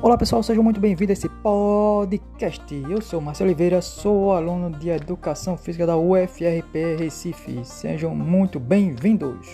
Olá pessoal, sejam muito bem-vindos a esse podcast. Eu sou Marcelo Oliveira, sou aluno de Educação Física da UFRP Recife. Sejam muito bem-vindos.